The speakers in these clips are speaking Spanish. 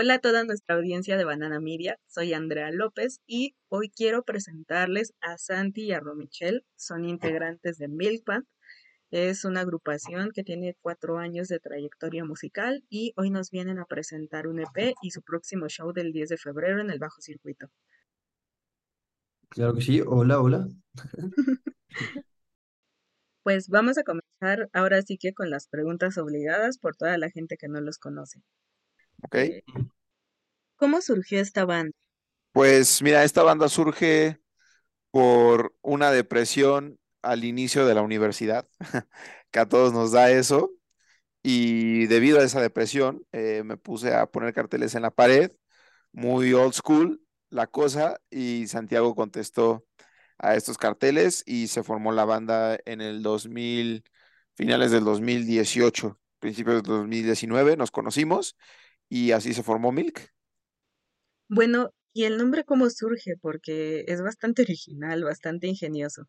Hola a toda nuestra audiencia de Banana Media, soy Andrea López y hoy quiero presentarles a Santi y a Romichel, son integrantes de Milkband. Es una agrupación que tiene cuatro años de trayectoria musical y hoy nos vienen a presentar un EP y su próximo show del 10 de febrero en el Bajo Circuito. Claro que sí, hola, hola. Pues vamos a comenzar ahora sí que con las preguntas obligadas por toda la gente que no los conoce. Ok. Eh, ¿Cómo surgió esta banda? Pues mira, esta banda surge por una depresión al inicio de la universidad, que a todos nos da eso, y debido a esa depresión eh, me puse a poner carteles en la pared, muy old school la cosa, y Santiago contestó a estos carteles y se formó la banda en el 2000, finales del 2018, principios del 2019, nos conocimos y así se formó Milk. Bueno, ¿y el nombre cómo surge? Porque es bastante original, bastante ingenioso.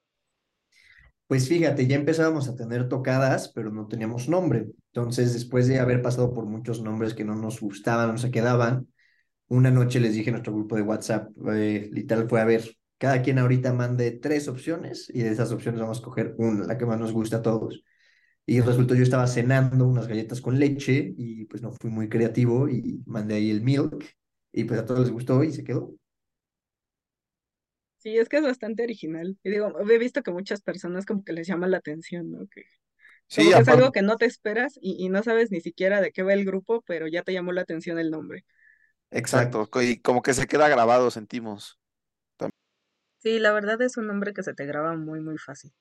Pues fíjate, ya empezábamos a tener tocadas, pero no teníamos nombre. Entonces, después de haber pasado por muchos nombres que no nos gustaban, no se quedaban, una noche les dije a nuestro grupo de WhatsApp, eh, literal fue a ver, cada quien ahorita mande tres opciones y de esas opciones vamos a coger una, la que más nos gusta a todos. Y resultó yo estaba cenando unas galletas con leche y pues no fui muy creativo y mandé ahí el milk y pues a todos les gustó y se quedó. Sí, es que es bastante original. Y digo, he visto que muchas personas como que les llama la atención, ¿no? Que Sí, como que es algo que no te esperas y, y no sabes ni siquiera de qué va el grupo, pero ya te llamó la atención el nombre. Exacto. y como que se queda grabado, sentimos. Sí, la verdad es un nombre que se te graba muy, muy fácil.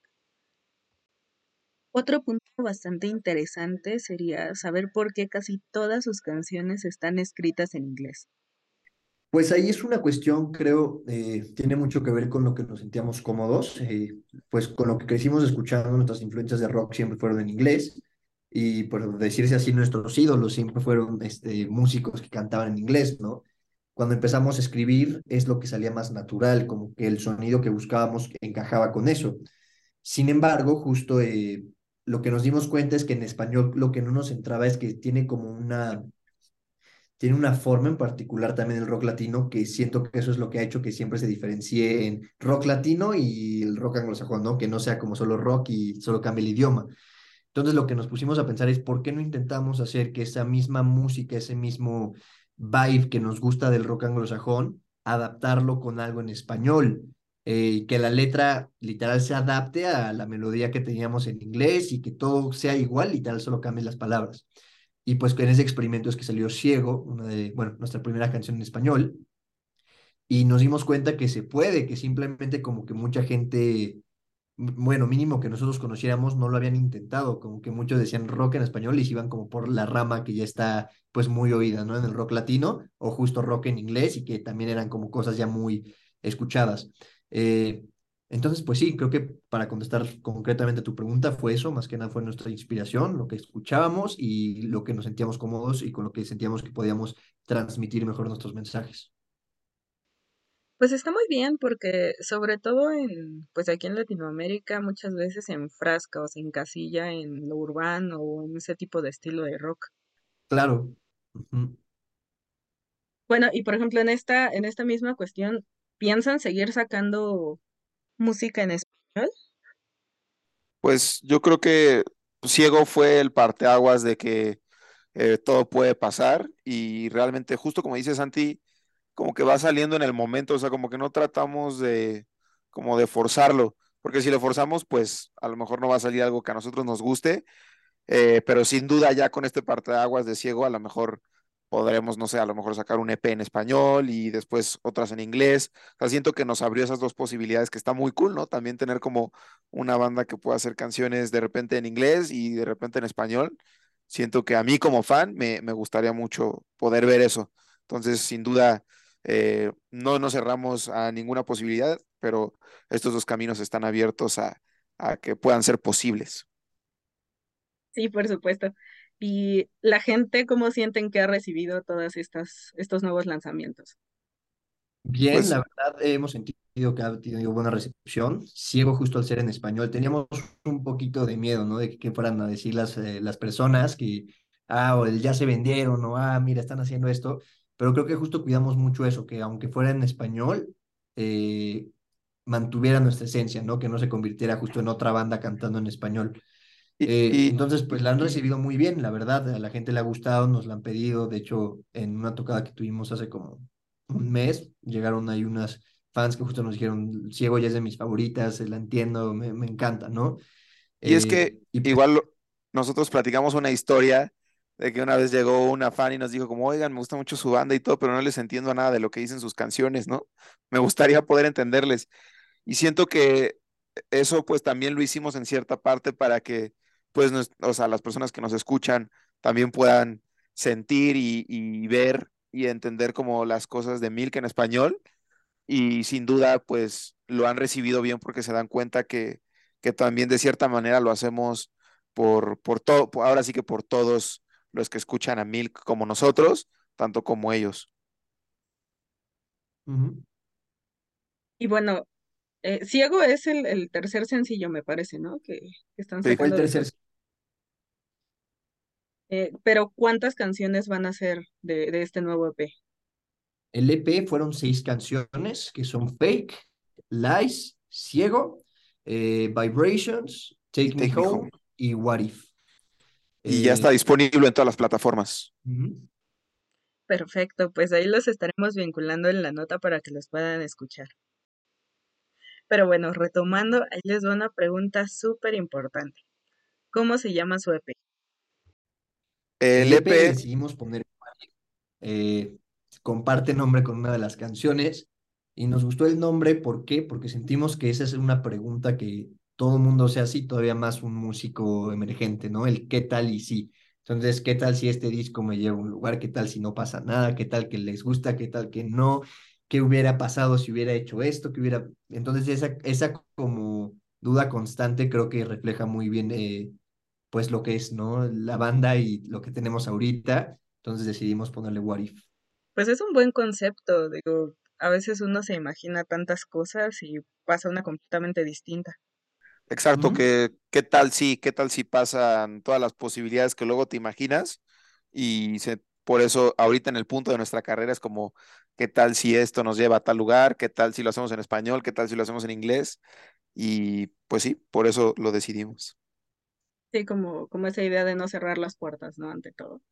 Otro punto bastante interesante sería saber por qué casi todas sus canciones están escritas en inglés. Pues ahí es una cuestión, creo, eh, tiene mucho que ver con lo que nos sentíamos cómodos, eh, pues con lo que crecimos escuchando, nuestras influencias de rock siempre fueron en inglés, y por decirse así, nuestros ídolos siempre fueron este, músicos que cantaban en inglés, ¿no? Cuando empezamos a escribir es lo que salía más natural, como que el sonido que buscábamos encajaba con eso. Sin embargo, justo eh, lo que nos dimos cuenta es que en español lo que no nos entraba es que tiene como una tiene una forma en particular también el rock latino que siento que eso es lo que ha hecho que siempre se diferencie en rock latino y el rock anglosajón, ¿no? Que no sea como solo rock y solo cambie el idioma. Entonces lo que nos pusimos a pensar es por qué no intentamos hacer que esa misma música, ese mismo vibe que nos gusta del rock anglosajón, adaptarlo con algo en español. Eh, que la letra literal se adapte a la melodía que teníamos en inglés y que todo sea igual, literal solo cambien las palabras. Y pues en ese experimento es que salió Ciego, una de, bueno, nuestra primera canción en español, y nos dimos cuenta que se puede, que simplemente como que mucha gente, bueno, mínimo que nosotros conociéramos, no lo habían intentado, como que muchos decían rock en español y se iban como por la rama que ya está pues muy oída, ¿no? En el rock latino, o justo rock en inglés, y que también eran como cosas ya muy escuchadas. Eh, entonces, pues sí, creo que para contestar concretamente a tu pregunta fue eso, más que nada fue nuestra inspiración, lo que escuchábamos y lo que nos sentíamos cómodos y con lo que sentíamos que podíamos transmitir mejor nuestros mensajes. Pues está muy bien porque sobre todo en, pues aquí en Latinoamérica muchas veces se enfrasca o se encasilla en lo urbano o en ese tipo de estilo de rock. Claro. Bueno, y por ejemplo en esta, en esta misma cuestión, ¿piensan seguir sacando música en español? Pues yo creo que Ciego fue el parteaguas de que eh, todo puede pasar y realmente justo como dice Santi, como que va saliendo en el momento, o sea, como que no tratamos de como de forzarlo, porque si lo forzamos, pues a lo mejor no va a salir algo que a nosotros nos guste Eh, pero sin duda ya con este parteaguas de ciego, a lo mejor podremos, no sé, a lo mejor sacar un EP en español y después otras en inglés. O sea, siento que nos abrió esas dos posibilidades que está muy cool, ¿no? También tener como una banda que pueda hacer canciones de repente en inglés y de repente en español. Siento que a mí como fan me, me gustaría mucho poder ver eso. Entonces, sin duda, eh, no nos cerramos a ninguna posibilidad, pero estos dos caminos están abiertos a, a que puedan ser posibles. Sí, por supuesto. ¿Y la gente cómo sienten que ha recibido todas estas, estos nuevos lanzamientos? Bien, Pues la verdad eh, hemos sentido que ha tenido buena recepción. Ciego justo al ser en español, teníamos un poquito de miedo, ¿no? De que, que fueran a decir las, eh, las personas que, ah, o el ya se vendieron, o ah, mira, están haciendo esto. pero creo que justo cuidamos mucho eso, que aunque fuera en español, eh, mantuviera nuestra esencia, ¿no? Que no se convirtiera justo en otra banda cantando en español. Eh, entonces, pues la han recibido muy bien, la verdad, a la gente le ha gustado, nos la han pedido, de hecho, en una tocada que tuvimos hace como un mes, llegaron ahí unas fans que justo nos dijeron, Ciego ya es de mis favoritas, la entiendo, me, me encanta, ¿no? Y es que eh, pues igual nosotros platicamos una historia de que una vez llegó una fan y nos dijo como, oigan, me gusta mucho su banda y todo, pero no les entiendo nada de lo que dicen sus canciones, ¿no? Me gustaría poder entenderles. Y siento que eso pues también lo hicimos en cierta parte para que pues, o sea, las personas que nos escuchan también puedan sentir y, y ver y entender como las cosas de Milk en español. Y sin duda pues lo han recibido bien porque se dan cuenta que, que también de cierta manera lo hacemos por, por todo, ahora sí que por todos los que escuchan a Milk como nosotros, tanto como ellos. Y bueno, eh, Ciego es el, el, tercer sencillo, me parece, ¿no? Que, están sacando. el tercer. Eh, pero ¿cuántas canciones van a ser de, de este nuevo EP? El EP fueron seis canciones que son Fake, Lies, Ciego, eh, Vibrations, Take, Me, home, y What If. Y ya está disponible en todas las plataformas. Perfecto, pues ahí los estaremos vinculando en la nota para que los puedan escuchar. Pero bueno, retomando, ahí les doy una pregunta súper importante. ¿Cómo se llama su EP? El EP, e decidimos poner, eh, comparte nombre con una de las canciones y nos gustó el nombre, ¿por qué? Porque sentimos que esa es una pregunta que todo el mundo sea así, todavía más un músico emergente, ¿no? El qué tal y sí. Entonces, ¿qué tal si este disco me lleva a un lugar? ¿Qué tal si no pasa nada? ¿Qué tal que les gusta? ¿Qué tal que no? ¿Qué hubiera pasado si hubiera hecho esto? ¿Qué hubiera... Entonces, esa, esa como duda constante creo que refleja muy bien eh, pues lo que es, ¿no? La banda y lo que tenemos ahorita. Entonces decidimos ponerle What If. Pues es un buen concepto, digo, a veces uno se imagina tantas cosas y pasa una completamente distinta. Exacto, que qué tal si, qué tal si pasan todas las posibilidades que luego te imaginas y se, por eso ahorita en el punto de nuestra carrera es como qué tal si esto nos lleva a tal lugar, qué tal si lo hacemos en español, qué tal si lo hacemos en inglés y pues sí, por eso lo decidimos. Sí, como, como esa idea de no cerrar las puertas, ¿no? Ante todo.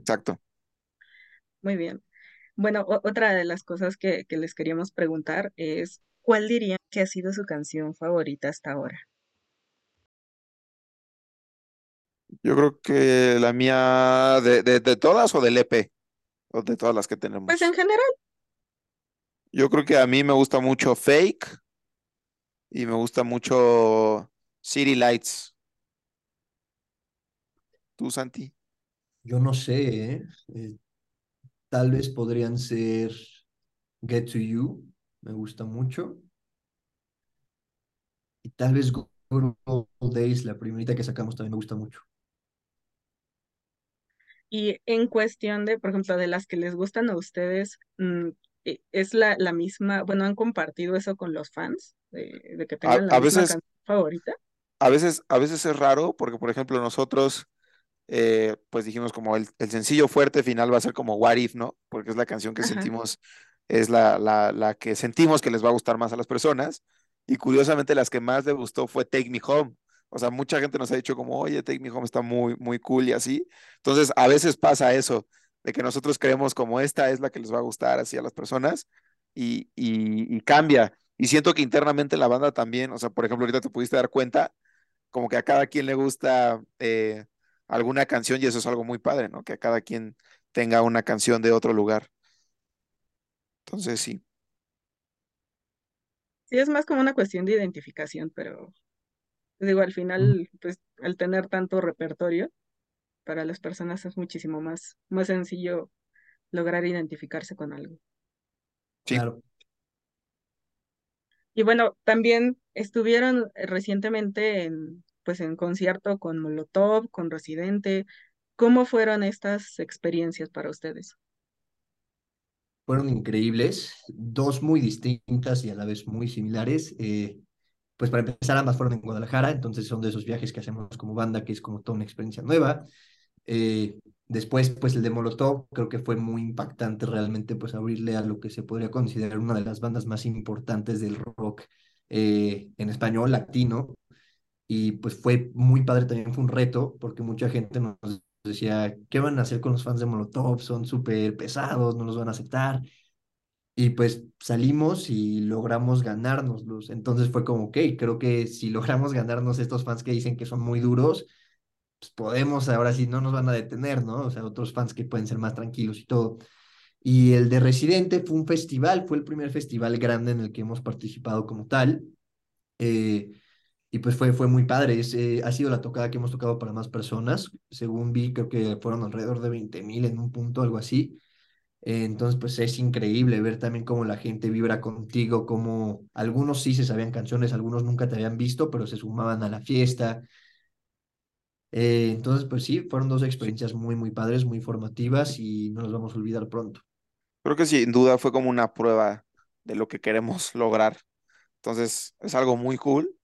Exacto. Muy bien. Bueno, otra de las cosas que, que les queríamos preguntar es ¿Cuál dirían que ha sido su canción favorita hasta ahora? Yo creo que la mía, de, de, todas o del EP, o de todas las que tenemos. Pues en general. Yo creo que a mí me gusta mucho Fake y me gusta mucho City Lights. ¿Tú, Santi? Yo no sé, ¿eh? Eh, tal vez podrían ser Get to You me gusta mucho. Y tal vez Good Days, la primerita que sacamos, también me gusta mucho. Y en cuestión de, por ejemplo, de las que les gustan a ustedes, mm, e, ¿es la, la misma, bueno, han compartido eso con los fans de, que tengan la misma canción favorita? A veces, a veces es raro porque, por ejemplo, nosotros, eh, pues dijimos como el, el, sencillo fuerte final va a ser como What If, ¿no? Porque es la canción que sentimos es la, la, la, que sentimos que les va a gustar más a las personas. Y curiosamente las que más les gustó fue Take Me Home. O sea, mucha gente nos ha dicho como, oye, Take Me Home está muy, muy cool y así. Entonces, a veces pasa eso, de que nosotros creemos como esta es la que les va a gustar así a las personas y, cambia. Y siento que internamente la banda también, o sea, por ejemplo, ahorita te pudiste dar cuenta, como que a cada quien le gusta eh, alguna canción y eso es algo muy padre, ¿no? Que a cada quien tenga una canción de otro lugar. Entonces sí. Sí, es más como una cuestión de identificación, pero digo, al final, pues al tener tanto repertorio, para las personas es muchísimo más, más sencillo lograr identificarse con algo. Claro. Y bueno, también estuvieron recientemente en, pues en concierto con Molotov, con Residente. ¿Cómo fueron estas experiencias para ustedes? fueron increíbles, dos muy distintas y a la vez muy similares. Eh, pues para empezar, ambas fueron en Guadalajara, entonces son de esos viajes que hacemos como banda, que es como toda una experiencia nueva. Eh, Después, pues el de Molotov creo que fue muy impactante realmente, pues abrirle a lo que se podría considerar una de las bandas más importantes del rock eh, en español, latino. Y pues fue muy padre, también fue un reto, porque mucha gente nos decía, ¿qué van a hacer con los fans de Molotov? Son súper pesados, no los van a aceptar. Y pues salimos y logramos ganárnoslos. Entonces fue como, ok, creo que si logramos ganarnos estos fans que dicen que son muy duros, pues podemos, ahora sí, no nos van a detener, ¿no? O sea, otros fans que pueden ser más tranquilos y todo. Y el de Residente fue un festival, fue el primer festival grande en el que hemos participado como tal. Eh, y pues fue, fue muy padre. Es, eh, ha sido la tocada que hemos tocado para más personas. Según vi, creo que fueron alrededor de 20 mil en un punto, algo así. Eh, entonces, pues es increíble ver también cómo la gente vibra contigo, cómo algunos sí se sabían canciones, algunos nunca te habían visto, pero se sumaban a la fiesta. Eh, entonces, pues sí, fueron dos experiencias muy, muy padres, muy formativas y no nos vamos a olvidar pronto. Creo que sin duda fue como una prueba de lo que queremos lograr. Entonces, es algo muy cool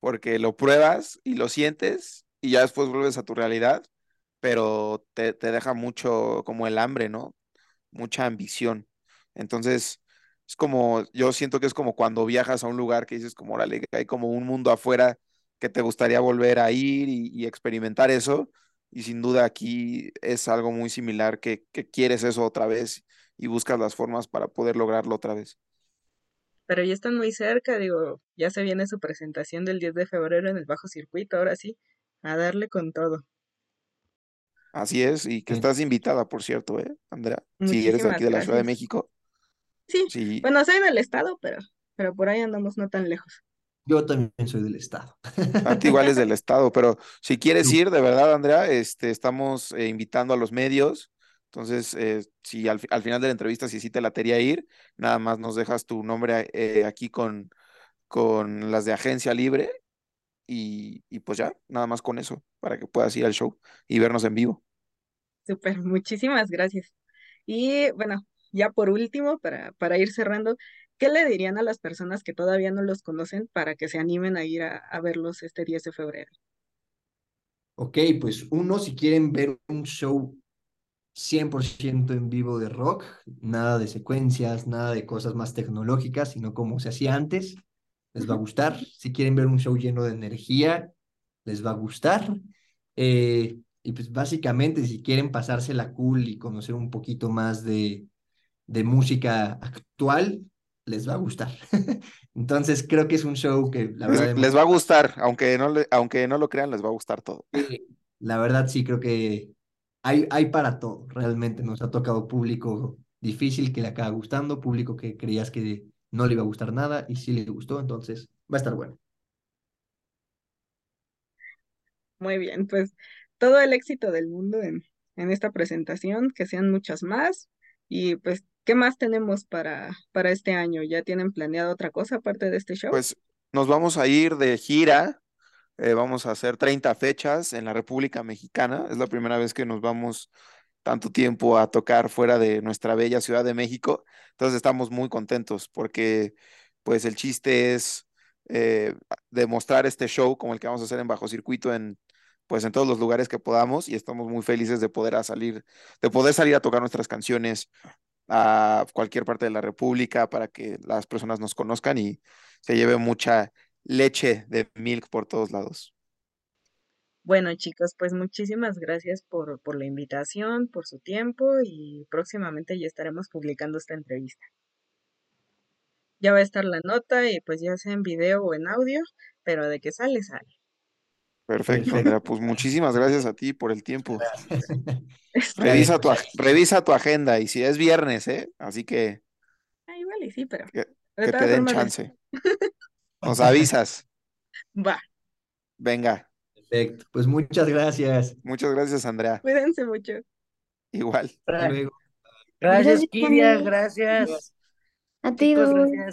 porque lo pruebas y lo sientes y ya después vuelves a tu realidad, pero te, te deja mucho como el hambre, ¿no? Mucha ambición. Entonces, es como, yo siento que es como cuando viajas a un lugar que dices como, órale, hay como un mundo afuera que te gustaría volver a ir y, experimentar eso. Y sin duda aquí es algo muy similar que, que quieres eso otra vez y buscas las formas para poder lograrlo otra vez. Pero ya están muy cerca, digo, ya se viene su presentación del 10 de febrero en el Bajo Circuito, ahora sí, a darle con todo. Así es, y que Sí. estás invitada, por cierto, ¿eh, Andrea? Si eres aquí de la Ciudad de. México, Sí, sí, bueno, soy del estado, pero, pero por ahí andamos no tan lejos. Yo también soy del estado. Santi igual es del estado, pero si quieres ir, de verdad, Andrea, este, estamos eh, invitando a los medios. Entonces, eh, si al, al final de la entrevista, si sí te latería ir, nada más nos dejas tu nombre eh, aquí con, con las de Agencia Libre y, y pues ya, nada más con eso, para que puedas ir al show y vernos en vivo. Súper, muchísimas gracias. Y bueno, ya por último, para, para ir cerrando, ¿qué le dirían a las personas que todavía no los conocen para que se animen a ir a, a verlos este 10 de febrero? Ok, pues uno, si quieren ver un show 100% en vivo de rock, nada de secuencias, nada de cosas más tecnológicas, sino como se hacía antes, les va a gustar. Si quieren ver un show lleno de energía, les va a gustar. Eh, y pues básicamente, si quieren pasársela cool y conocer un poquito más de, de música actual, les va a gustar. Entonces creo que es un show que la Les, verdad les va a gustar, aunque no, le- aunque no lo crean, les va a gustar todo. La verdad sí creo que hay, hay para todo. Realmente nos ha tocado público difícil que le acaba gustando, público que creías que no le iba a gustar nada y sí le gustó, entonces va a estar bueno. Muy bien, pues todo el éxito del mundo en, en esta presentación, que sean muchas más. Y pues, ¿qué más tenemos para, para este año? ¿Ya tienen planeado otra cosa aparte de este show? Pues nos vamos a ir de gira, eh, vamos a hacer 30 fechas en la República Mexicana. Es la primera vez que nos vamos tanto tiempo a tocar fuera de nuestra bella Ciudad de México. Entonces estamos muy contentos porque pues el chiste es eh, demostrar este show como el que vamos a hacer en Bajo Circuito en pues en todos los lugares que podamos y estamos muy felices de poder salir, de poder salir a tocar nuestras canciones a cualquier parte de la República para que las personas nos conozcan y se lleve mucha leche de milk por todos lados. Bueno, chicos, pues muchísimas gracias por, por la invitación, por su tiempo y próximamente ya estaremos publicando esta entrevista. Ya va a estar la nota y pues ya sea en video o en audio, pero de que sale, sale. Perfecto. Andrea. Pues muchísimas gracias a ti por el tiempo. Revisa tu, revisa tu agenda y si es viernes, ¿eh? Así que ah, igual y sí, pero que, te den chance. Nos avisas. va. Venga. Perfecto, pues muchas gracias. Muchas gracias, Andrea. Cuídense mucho. Igual. Hasta luego. Gracias, Gracias, Kiria, gracias. A ti, Chicos, gracias.